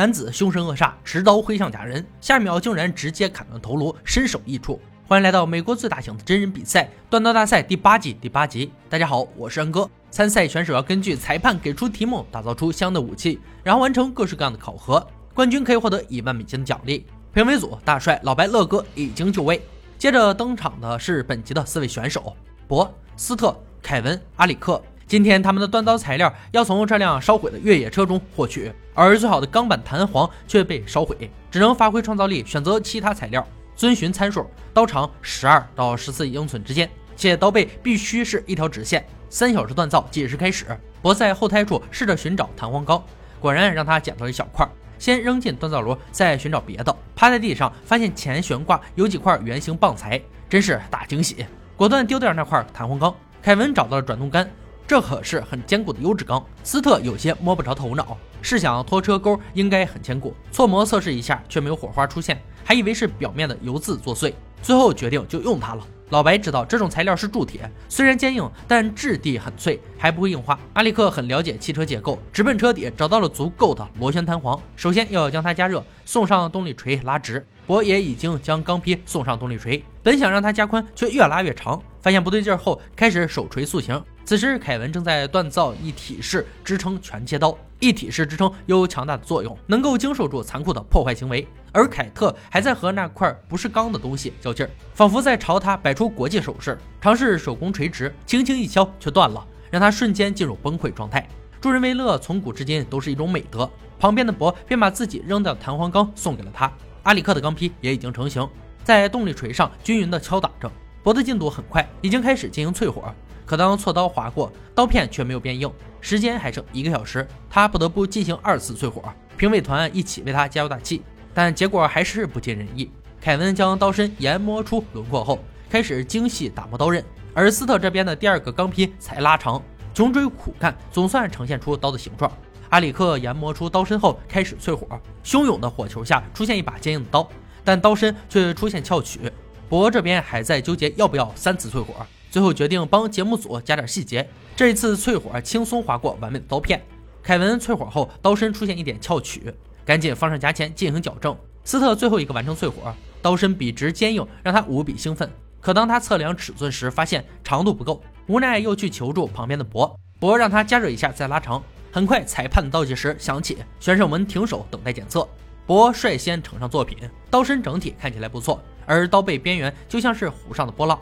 男子凶神恶煞，持刀挥向假人，下一秒竟然直接砍断头颅，身首异处。欢迎来到美国最大型的真人比赛——断刀大赛第八季第八集。大家好，我是安哥。参赛选手要根据裁判给出题目，打造出相应的武器，然后完成各式各样的考核。冠军可以获得一万美金的奖励。评委组大帅、老白、乐哥已经就位。接着登场的是本集的四位选手：博、斯特、凯文、阿里克。今天他们的锻刀材料要从这辆烧毁的越野车中获取，而最好的钢板弹簧却被烧毁，只能发挥创造力，选择其他材料。遵循参数，刀长十二到十四英寸之间，且刀背必须是一条直线。三小时锻造计时开始。博在后胎处试着寻找弹簧钢，果然让他捡到一小块，先扔进锻造炉，再寻找别的。趴在地上发现前悬挂有几块圆形棒材，真是大惊喜，果断丢掉那块弹簧钢。凯文找到了转动杆。这可是很坚固的优质钢，斯特有些摸不着头脑。试想拖车钩应该很坚固，搓磨测试一下却没有火花出现，还以为是表面的油渍作祟，最后决定就用它了。老白知道这种材料是铸铁，虽然坚硬，但质地很脆，还不会硬化。阿力克很了解汽车结构，直奔车底找到了足够的螺旋弹簧，首先要将它加热，送上动力锤拉直。博也已经将钢坯送上动力锤，本想让它加宽，却越拉越长。发现不对劲后，开始手锤塑形。此时，凯文正在锻造一体式支撑全切刀。一体式支撑有强大的作用，能够经受住残酷的破坏行为。而凯特还在和那块不是钢的东西较劲儿，仿佛在朝他摆出国际手势。尝试手工垂直，轻轻一敲却断了，让他瞬间进入崩溃状态。助人为乐，从古至今都是一种美德。旁边的博便把自己扔掉的弹簧钢送给了他。阿里克的钢坯也已经成型，在动力锤上均匀地敲打着。博的进度很快，已经开始进行淬火。可当锉刀划过，刀片却没有变硬。时间还剩一个小时，他不得不进行二次淬火。评委团一起为他加油打气，但结果还是不尽人意。凯文将刀身研磨出轮廓后，开始精细打磨刀刃，而斯特这边的第二个钢坯才拉长，穷追苦干，总算呈现出刀的形状。阿里克研磨出刀身后，开始淬火，汹涌的火球下出现一把坚硬的刀，但刀身却出现翘曲。博这边还在纠结要不要三次淬火。最后决定帮节目组加点细节，这一次淬火轻松划过完美的刀片。凯文淬火后，刀身出现一点翘曲，赶紧放上夹钳进行矫正。斯特最后一个完成淬火，刀身笔直坚硬，让他无比兴奋。可当他测量尺寸时，发现长度不够，无奈又去求助旁边的博，博让他加热一下再拉长。很快，裁判的倒计时响起，选手们停手等待检测。博率先呈上作品，刀身整体看起来不错，而刀背边缘就像是湖上的波浪。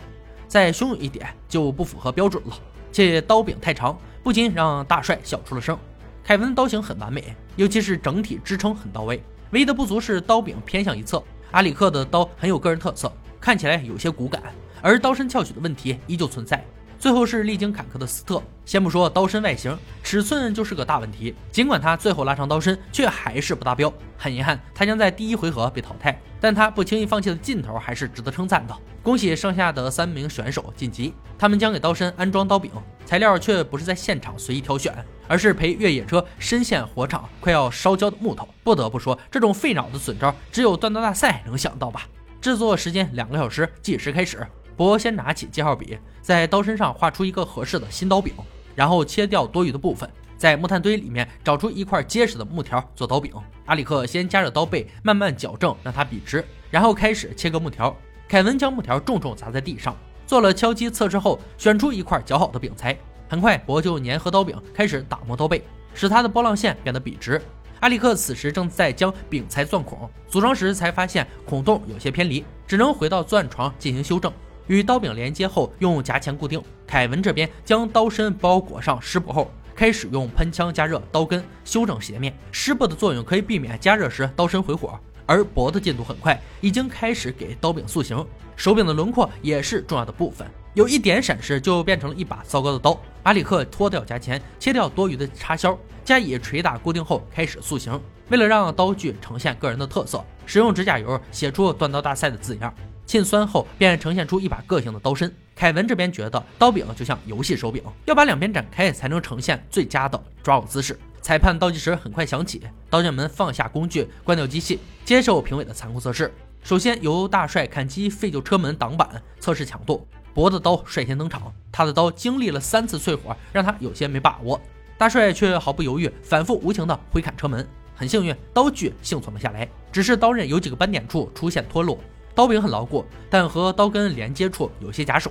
再汹涌一点就不符合标准了，且刀柄太长，不禁让大帅笑出了声。凯文的刀型很完美，尤其是整体支撑很到位，唯一的不足是刀柄偏向一侧。阿里克的刀很有个人特色，看起来有些骨感，而刀身翘曲的问题依旧存在。最后是历经坎坷的斯特，先不说刀身外形，尺寸就是个大问题。尽管他最后拉长刀身，却还是不达标。很遗憾，他将在第一回合被淘汰。但他不轻易放弃的劲头还是值得称赞的。恭喜剩下的三名选手晋级，他们将给刀身安装刀柄，材料却不是在现场随意挑选，而是陪越野车深陷火场快要烧焦的木头。不得不说，这种费脑的损招，只有断刀大赛能想到吧？制作时间两个小时，计时开始。博先拿起记号笔，在刀身上画出一个合适的新刀柄，然后切掉多余的部分，在木炭堆里面找出一块结实的木条做刀柄。阿里克先加热刀背，慢慢矫正，让它笔直，然后开始切割木条。凯文将木条重重砸在地上，做了敲击测试后，选出一块较好的柄材。很快，博就粘合刀柄，开始打磨刀背，使它的波浪线变得笔直。阿里克此时正在将柄材钻孔，组装时才发现孔洞有些偏离，只能回到钻床进行修正。与刀柄连接后，用夹钳固定。凯文这边将刀身包裹上湿布后，开始用喷枪加热刀根，修正斜面。湿布的作用可以避免加热时刀身回火。而薄的进度很快，已经开始给刀柄塑形。手柄的轮廓也是重要的部分，有一点闪失就变成了一把糟糕的刀。阿里克脱掉夹钳，切掉多余的插销，加以捶打固定后，开始塑形。为了让刀具呈现个人的特色，使用指甲油写出断刀大赛的字样。沁酸后便呈现出一把个性的刀身。凯文这边觉得刀柄就像游戏手柄，要把两边展开才能呈现最佳的抓握姿势。裁判倒计时很快响起，刀匠们放下工具，关掉机器，接受评委的残酷测试。首先由大帅砍击废旧车门挡板，测试强度。博的刀率先登场，他的刀经历了三次淬火，让他有些没把握。大帅却毫不犹豫，反复无情地挥砍车门。很幸运，刀具幸存了下来，只是刀刃有几个斑点处出现脱落。刀柄很牢固，但和刀根连接处有些夹手。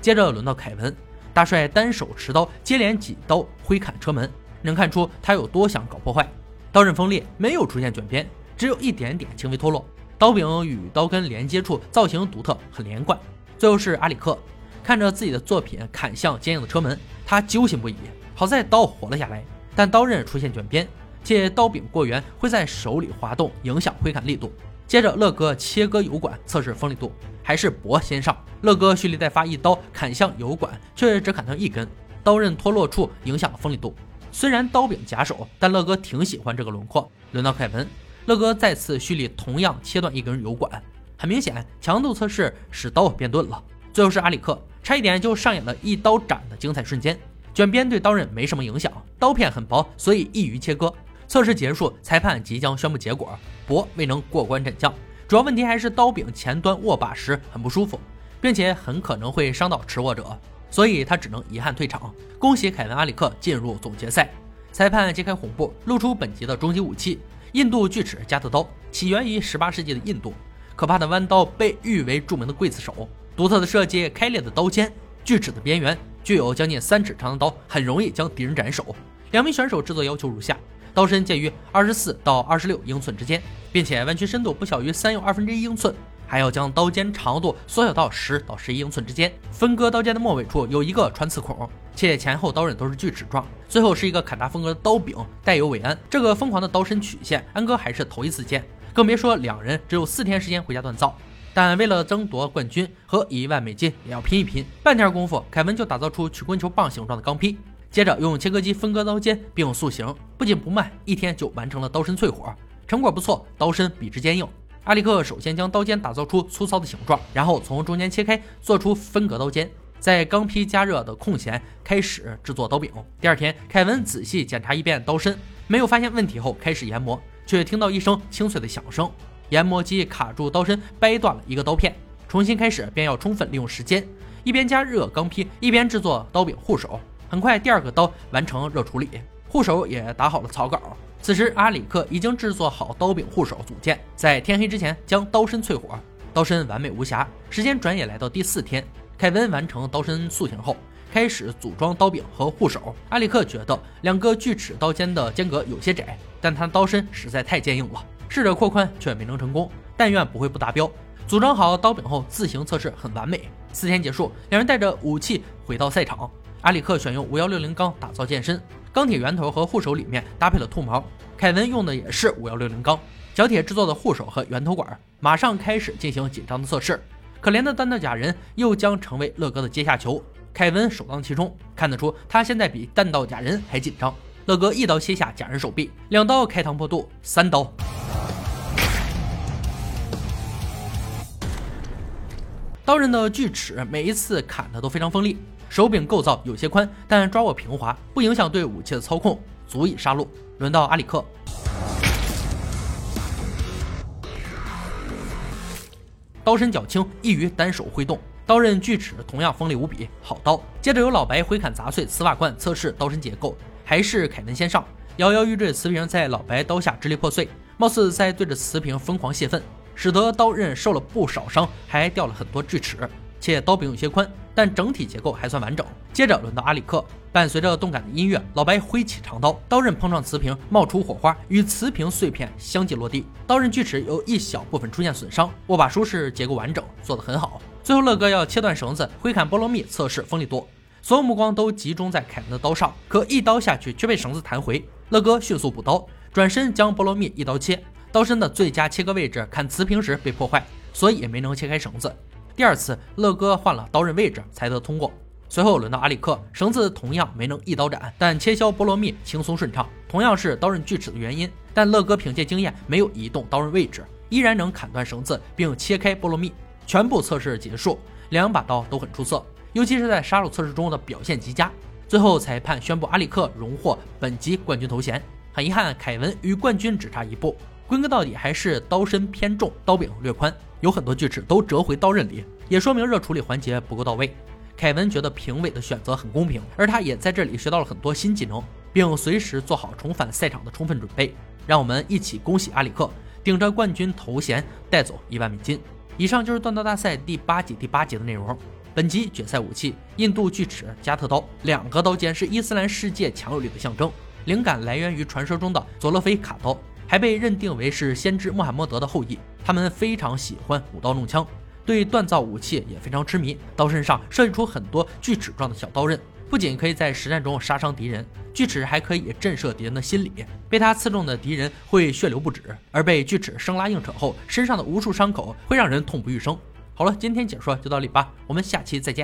接着轮到凯文，大帅单手持刀，接连几刀挥砍车门，能看出他有多想搞破坏。刀刃锋利，没有出现卷边，只有一点点轻微脱落。刀柄与刀根连接处造型独特，很连贯。最后是阿里克，看着自己的作品砍向坚硬的车门，他揪心不已。好在刀活了下来，但刀刃出现卷边，且刀柄过圆，会在手里滑动，影响挥砍力度。接着，乐哥切割油管测试锋利度，还是博先上。乐哥蓄力再发一刀砍向油管，却只砍断一根，刀刃脱落处影响了锋利度。虽然刀柄夹手，但乐哥挺喜欢这个轮廓。轮到凯文，乐哥再次蓄力，同样切断一根油管。很明显，强度测试使刀变钝了。最后是阿里克，差一点就上演了一刀斩的精彩瞬间。卷边对刀刃没什么影响，刀片很薄，所以易于切割。测试结束，裁判即将宣布结果。博未能过关斩将，主要问题还是刀柄前端握把时很不舒服，并且很可能会伤到持握者，所以他只能遗憾退场。恭喜凯文·阿里克进入总决赛。裁判揭开红布，露出本集的终极武器——印度锯齿加特刀，起源于18世纪的印度。可怕的弯刀被誉为著名的刽子手，独特的设计，开裂的刀尖，锯齿的边缘，具有将近三尺长的刀，很容易将敌人斩首。两名选手制作要求如下。刀身介于二十四到二十六英寸之间，并且弯曲深度不小于三又二分之一英寸，还要将刀尖长度缩小到十到十一英寸之间。分割刀尖的末尾处有一个穿刺孔，且前后刀刃都是锯齿状。最后是一个坎大风格的刀柄，带有尾安。这个疯狂的刀身曲线，安哥还是头一次见，更别说两人只有四天时间回家锻造。但为了争夺冠军和一万美金，也要拼一拼。半天功夫，凯文就打造出曲棍球棒形状的钢坯。接着用切割机分割刀尖，并塑形，不仅不慢，一天就完成了刀身淬火，成果不错。刀身笔直坚硬。阿里克首先将刀尖打造出粗糙的形状，然后从中间切开，做出分隔刀尖，在钢坯加热的空闲开始制作刀柄。第二天，凯文仔细检查一遍刀身，没有发现问题后开始研磨，却听到一声清脆的响声，研磨机卡住刀身，掰断了一个刀片。重新开始便要充分利用时间，一边加热钢坯，一边制作刀柄护手。很快，第二个刀完成热处理，护手也打好了草稿。此时，阿里克已经制作好刀柄护手组件，在天黑之前将刀身淬火，刀身完美无瑕。时间转眼来到第四天，凯文完成刀身塑形后，开始组装刀柄和护手。阿里克觉得两个锯齿刀尖的间隔有些窄，但他刀身实在太坚硬了，试着扩宽却没能成功。但愿不会不达标。组装好刀柄后，自行测试很完美。四天结束，两人带着武器回到赛场。阿里克选用五幺六零钢打造剑身，钢铁圆头和护手里面搭配了兔毛。凯文用的也是五幺六零钢，角铁制作的护手和圆头管，马上开始进行紧张的测试。可怜的弹道假人又将成为乐哥的阶下囚，凯文首当其冲，看得出他现在比弹道假人还紧张。乐哥一刀切下假人手臂，两刀开膛破肚，三刀。刀刃的锯齿每一次砍的都非常锋利。手柄构造有些宽，但抓握平滑，不影响对武器的操控，足以杀戮。轮到阿里克，刀身较轻，易于单手挥动，刀刃锯齿同样锋利无比，好刀。接着由老白挥砍砸碎瓷瓦罐，测试刀身结构，还是凯文先上，摇摇欲坠瓷瓶在老白刀下支离破碎，貌似在对着瓷瓶疯狂泄愤，使得刀刃受了不少伤，还掉了很多锯齿。且刀柄有些宽，但整体结构还算完整。接着轮到阿里克，伴随着动感的音乐，老白挥起长刀，刀刃碰撞瓷瓶，冒出火花，与瓷瓶碎片相继落地。刀刃锯齿有一小部分出现损伤，握把舒适，结构完整，做得很好。最后乐哥要切断绳子，挥砍菠萝蜜测试锋利度，所有目光都集中在凯文的刀上，可一刀下去却被绳子弹回。乐哥迅速补刀，转身将菠萝蜜一刀切，刀身的最佳切割位置砍瓷瓶时被破坏，所以也没能切开绳子。第二次，乐哥换了刀刃位置才得通过。随后轮到阿里克，绳子同样没能一刀斩，但切削菠萝蜜轻松顺畅，同样是刀刃锯齿的原因。但乐哥凭借经验，没有移动刀刃位置，依然能砍断绳子并切开菠萝蜜。全部测试结束，两把刀都很出色，尤其是在杀戮测试中的表现极佳。最后，裁判宣布阿里克荣获本集冠军头衔。很遗憾，凯文与冠军只差一步。归根到底，还是刀身偏重，刀柄略宽。有很多锯齿都折回刀刃里，也说明热处理环节不够到位。凯文觉得评委的选择很公平，而他也在这里学到了很多新技能，并随时做好重返赛场的充分准备。让我们一起恭喜阿里克顶着冠军头衔带走一万美金。以上就是断刀大赛第八集第八集的内容。本集决赛武器：印度锯齿加特刀，两个刀尖是伊斯兰世界强有力的象征。灵感来源于传说中的佐勒菲卡刀，还被认定为是先知穆罕默德的后裔。他们非常喜欢舞刀弄枪，对锻造武器也非常痴迷。刀身上设计出很多锯齿状的小刀刃，不仅可以在实战中杀伤敌人，锯齿还可以震慑敌人的心理。被它刺中的敌人会血流不止，而被锯齿生拉硬扯后，身上的无数伤口会让人痛不欲生。好了，今天解说就到这里吧，我们下期再见。